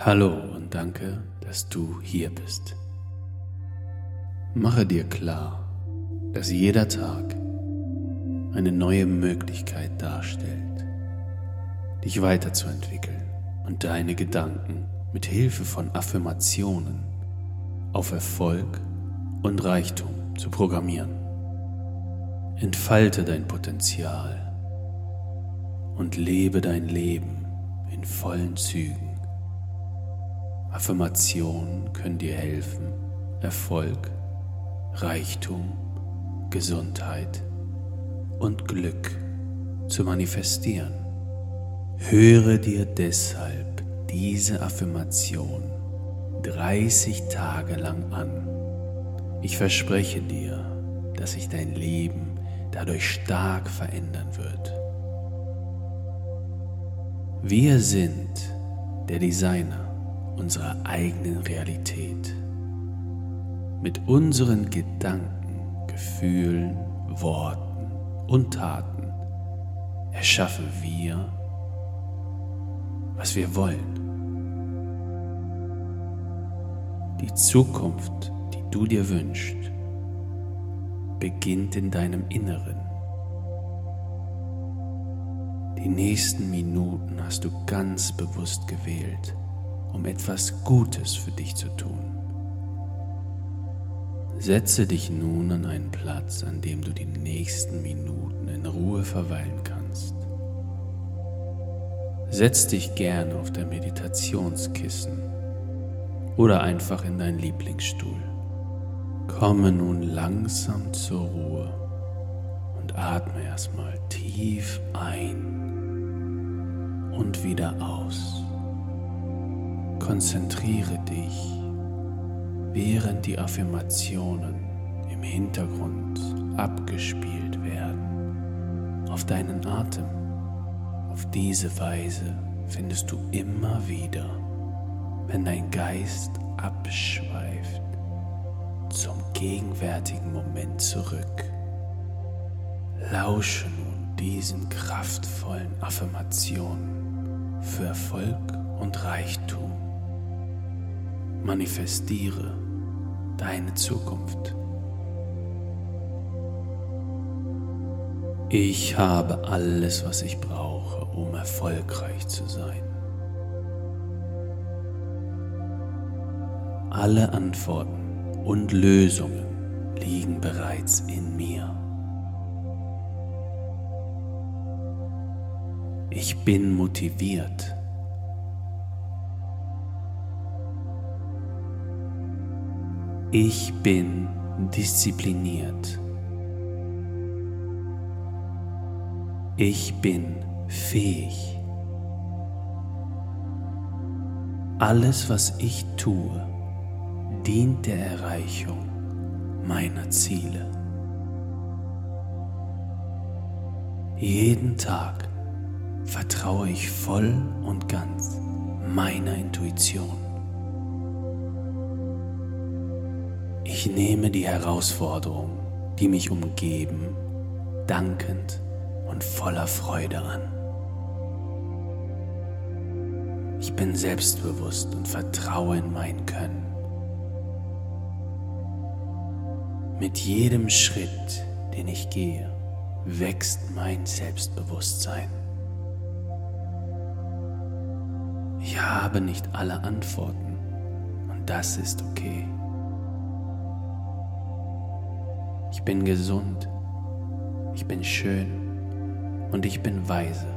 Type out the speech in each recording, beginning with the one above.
Hallo und danke, dass du hier bist. Mache dir klar, dass jeder Tag eine neue Möglichkeit darstellt, dich weiterzuentwickeln und deine Gedanken mit Hilfe von Affirmationen auf Erfolg und Reichtum zu programmieren. Entfalte dein Potenzial und lebe dein Leben in vollen Zügen. Affirmationen können dir helfen, Erfolg, Reichtum, Gesundheit und Glück zu manifestieren. Höre dir deshalb diese Affirmation 30 Tage lang an. Ich verspreche dir, dass sich dein Leben dadurch stark verändern wird. Wir sind der Designer unserer eigenen Realität. Mit unseren Gedanken, Gefühlen, Worten und Taten erschaffen wir, was wir wollen. Die Zukunft, die du dir wünschst, beginnt in deinem Inneren. Die nächsten Minuten hast du ganz bewusst gewählt um etwas Gutes für dich zu tun. Setze dich nun an einen Platz, an dem du die nächsten Minuten in Ruhe verweilen kannst. Setz dich gern auf dein Meditationskissen oder einfach in deinen Lieblingsstuhl. Komme nun langsam zur Ruhe und atme erstmal tief ein und wieder aus. Konzentriere dich, während die Affirmationen im Hintergrund abgespielt werden, auf deinen Atem. Auf diese Weise findest du immer wieder, wenn dein Geist abschweift, zum gegenwärtigen Moment zurück. Lausche nun diesen kraftvollen Affirmationen für Erfolg und Reichtum. Manifestiere deine Zukunft. Ich habe alles, was ich brauche, um erfolgreich zu sein. Alle Antworten und Lösungen liegen bereits in mir. Ich bin motiviert Ich bin diszipliniert. Ich bin fähig. Alles, was ich tue, dient der Erreichung meiner Ziele. Jeden Tag vertraue ich voll und ganz meiner Intuition. Ich nehme die Herausforderungen, die mich umgeben, dankend und voller Freude an. Ich bin selbstbewusst und vertraue in mein Können. Mit jedem Schritt, den ich gehe, wächst mein Selbstbewusstsein. Ich habe nicht alle Antworten und das ist okay. Ich bin gesund, ich bin schön und ich bin weise.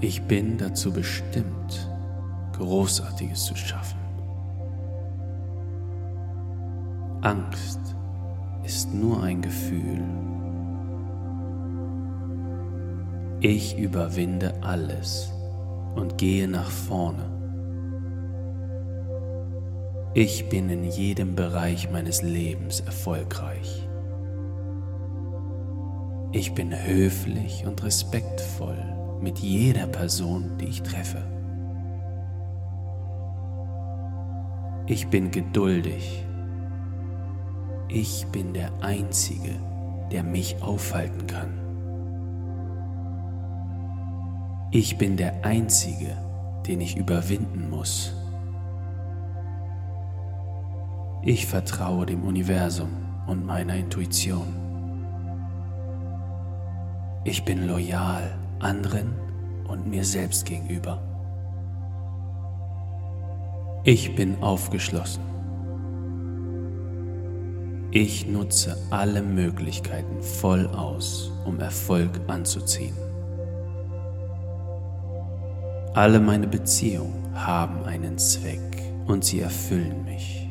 Ich bin dazu bestimmt, Großartiges zu schaffen. Angst ist nur ein Gefühl. Ich überwinde alles und gehe nach vorne. Ich bin in jedem Bereich meines Lebens erfolgreich. Ich bin höflich und respektvoll mit jeder Person, die ich treffe. Ich bin geduldig. Ich bin der Einzige, der mich aufhalten kann. Ich bin der Einzige, den ich überwinden muss. Ich vertraue dem Universum und meiner Intuition. Ich bin loyal anderen und mir selbst gegenüber. Ich bin aufgeschlossen. Ich nutze alle Möglichkeiten voll aus, um Erfolg anzuziehen. Alle meine Beziehungen haben einen Zweck und sie erfüllen mich.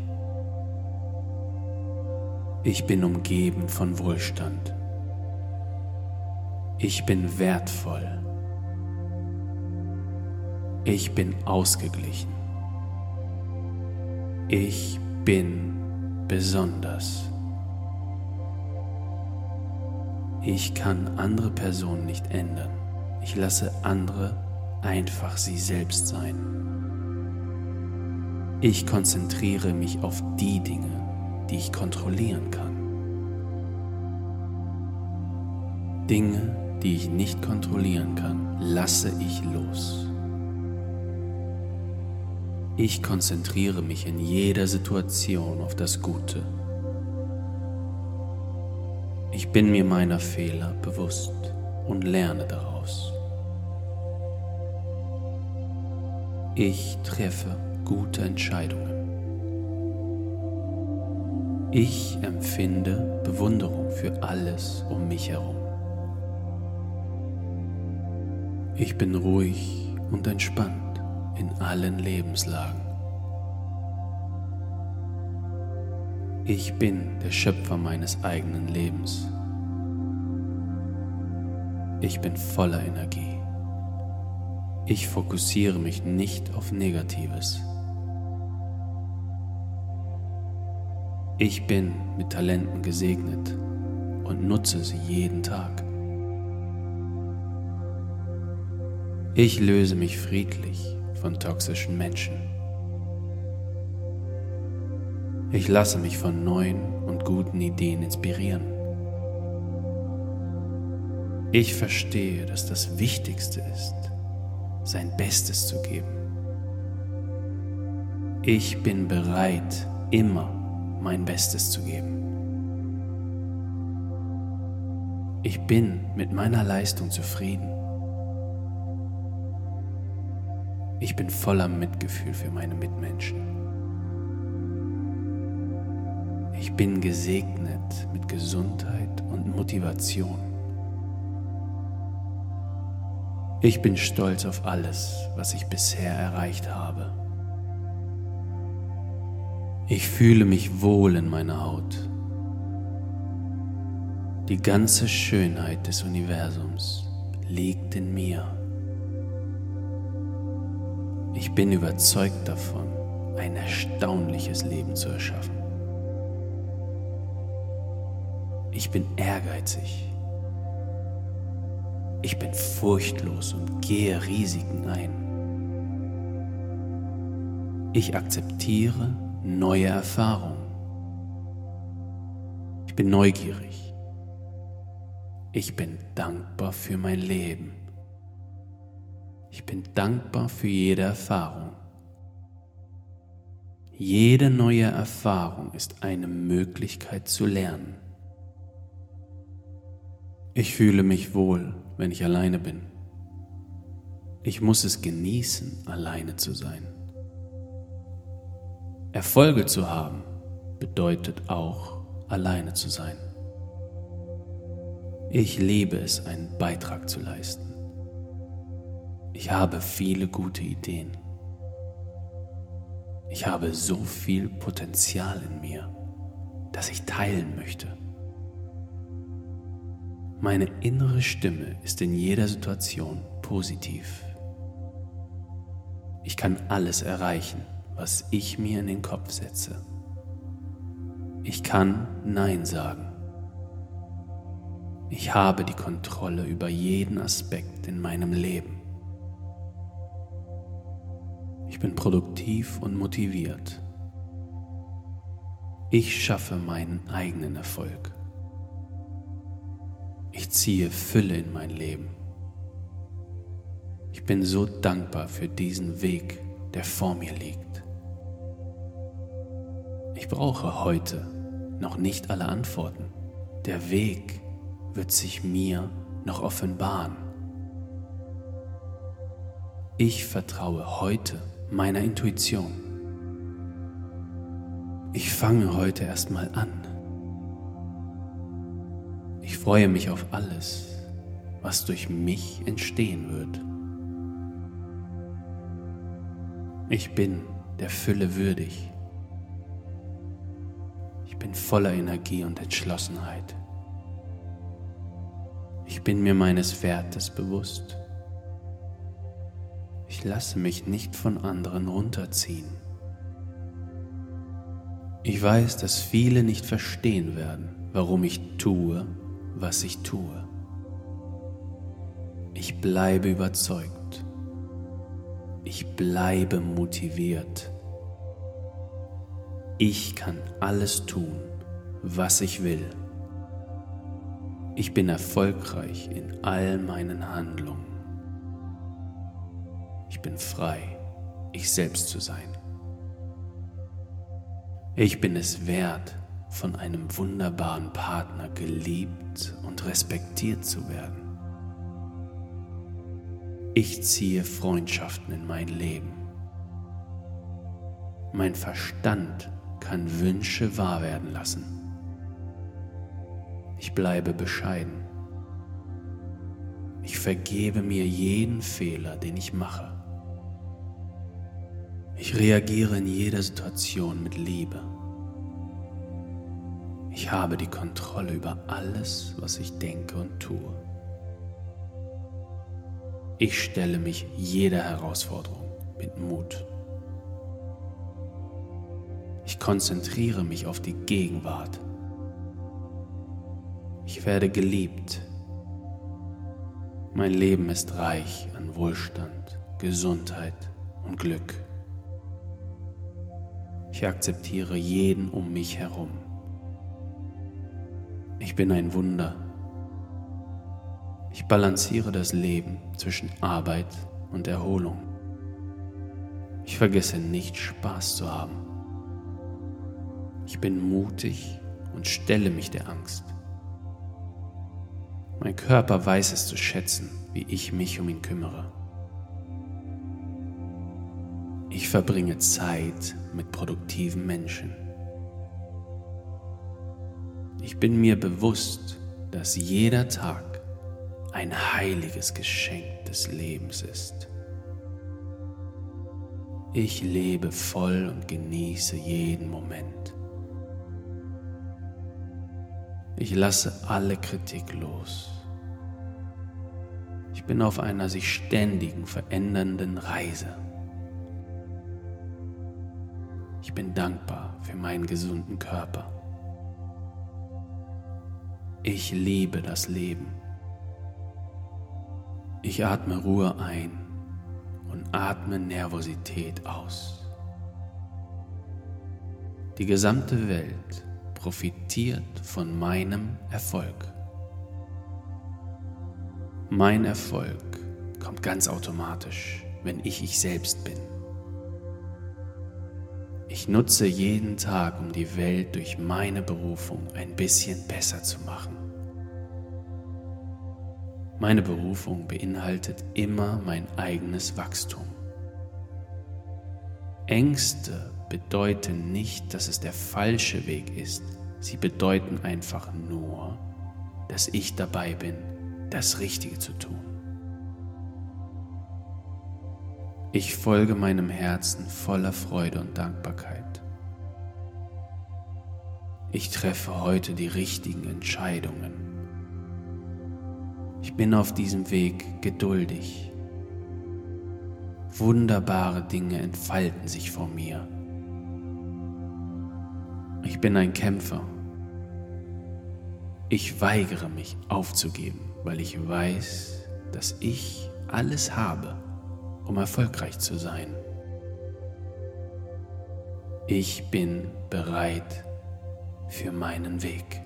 Ich bin umgeben von Wohlstand. Ich bin wertvoll. Ich bin ausgeglichen. Ich bin besonders. Ich kann andere Personen nicht ändern. Ich lasse andere einfach sie selbst sein. Ich konzentriere mich auf die Dinge, die ich kontrollieren kann. Dinge, die ich nicht kontrollieren kann, lasse ich los. Ich konzentriere mich in jeder Situation auf das Gute. Ich bin mir meiner Fehler bewusst und lerne daraus. Ich treffe gute Entscheidungen. Ich empfinde Bewunderung für alles um mich herum. Ich bin ruhig und entspannt in allen Lebenslagen. Ich bin der Schöpfer meines eigenen Lebens. Ich bin voller Energie. Ich fokussiere mich nicht auf Negatives. Ich bin mit Talenten gesegnet und nutze sie jeden Tag. Ich löse mich friedlich von toxischen Menschen. Ich lasse mich von neuen und guten Ideen inspirieren. Ich verstehe, dass das Wichtigste ist, sein Bestes zu geben. Ich bin bereit, immer mein Bestes zu geben. Ich bin mit meiner Leistung zufrieden. Ich bin voller Mitgefühl für meine Mitmenschen. Ich bin gesegnet mit Gesundheit und Motivation. Ich bin stolz auf alles, was ich bisher erreicht habe. Ich fühle mich wohl in meiner Haut. Die ganze Schönheit des Universums liegt in mir. Ich bin überzeugt davon, ein erstaunliches Leben zu erschaffen. Ich bin ehrgeizig. Ich bin furchtlos und gehe Risiken ein. Ich akzeptiere neue Erfahrungen. Ich bin neugierig. Ich bin dankbar für mein Leben. Ich bin dankbar für jede Erfahrung. Jede neue Erfahrung ist eine Möglichkeit zu lernen. Ich fühle mich wohl, wenn ich alleine bin. Ich muss es genießen, alleine zu sein. Erfolge zu haben bedeutet auch, alleine zu sein. Ich liebe es, einen Beitrag zu leisten. Ich habe viele gute Ideen. Ich habe so viel Potenzial in mir, das ich teilen möchte. Meine innere Stimme ist in jeder Situation positiv. Ich kann alles erreichen, was ich mir in den Kopf setze. Ich kann Nein sagen. Ich habe die Kontrolle über jeden Aspekt in meinem Leben. Ich bin produktiv und motiviert. Ich schaffe meinen eigenen Erfolg. Ich ziehe Fülle in mein Leben. Ich bin so dankbar für diesen Weg, der vor mir liegt. Ich brauche heute noch nicht alle Antworten. Der Weg wird sich mir noch offenbaren. Ich vertraue heute meiner Intuition. Ich fange heute erstmal an. Ich freue mich auf alles, was durch mich entstehen wird. Ich bin der Fülle würdig. Bin voller Energie und Entschlossenheit. Ich bin mir meines Wertes bewusst. Ich lasse mich nicht von anderen runterziehen. Ich weiß, dass viele nicht verstehen werden, warum ich tue, was ich tue. Ich bleibe überzeugt. Ich bleibe motiviert. Ich kann alles tun, was ich will. Ich bin erfolgreich in all meinen Handlungen. Ich bin frei, ich selbst zu sein. Ich bin es wert, von einem wunderbaren Partner geliebt und respektiert zu werden. Ich ziehe Freundschaften in mein Leben. Mein Verstand kann Wünsche wahr werden lassen. Ich bleibe bescheiden. Ich vergebe mir jeden Fehler, den ich mache. Ich reagiere in jeder Situation mit Liebe. Ich habe die Kontrolle über alles, was ich denke und tue. Ich stelle mich jeder Herausforderung mit Mut. Konzentriere mich auf die Gegenwart. Ich werde geliebt. Mein Leben ist reich an Wohlstand, Gesundheit und Glück. Ich akzeptiere jeden um mich herum. Ich bin ein Wunder. Ich balanciere das Leben zwischen Arbeit und Erholung. Ich vergesse nicht Spaß zu haben. Ich bin mutig und stelle mich der Angst. Mein Körper weiß es zu schätzen, wie ich mich um ihn kümmere. Ich verbringe Zeit mit produktiven Menschen. Ich bin mir bewusst, dass jeder Tag ein heiliges Geschenk des Lebens ist. Ich lebe voll und genieße jeden Moment. Ich lasse alle Kritik los. Ich bin auf einer sich ständigen verändernden Reise. Ich bin dankbar für meinen gesunden Körper. Ich liebe das Leben. Ich atme Ruhe ein und atme Nervosität aus. Die gesamte Welt profitiert von meinem Erfolg. Mein Erfolg kommt ganz automatisch, wenn ich ich selbst bin. Ich nutze jeden Tag, um die Welt durch meine Berufung ein bisschen besser zu machen. Meine Berufung beinhaltet immer mein eigenes Wachstum. Ängste bedeuten nicht, dass es der falsche Weg ist. Sie bedeuten einfach nur, dass ich dabei bin, das Richtige zu tun. Ich folge meinem Herzen voller Freude und Dankbarkeit. Ich treffe heute die richtigen Entscheidungen. Ich bin auf diesem Weg geduldig. Wunderbare Dinge entfalten sich vor mir. Ich bin ein Kämpfer. Ich weigere mich aufzugeben, weil ich weiß, dass ich alles habe um erfolgreich zu sein. Ich bin bereit für meinen Weg.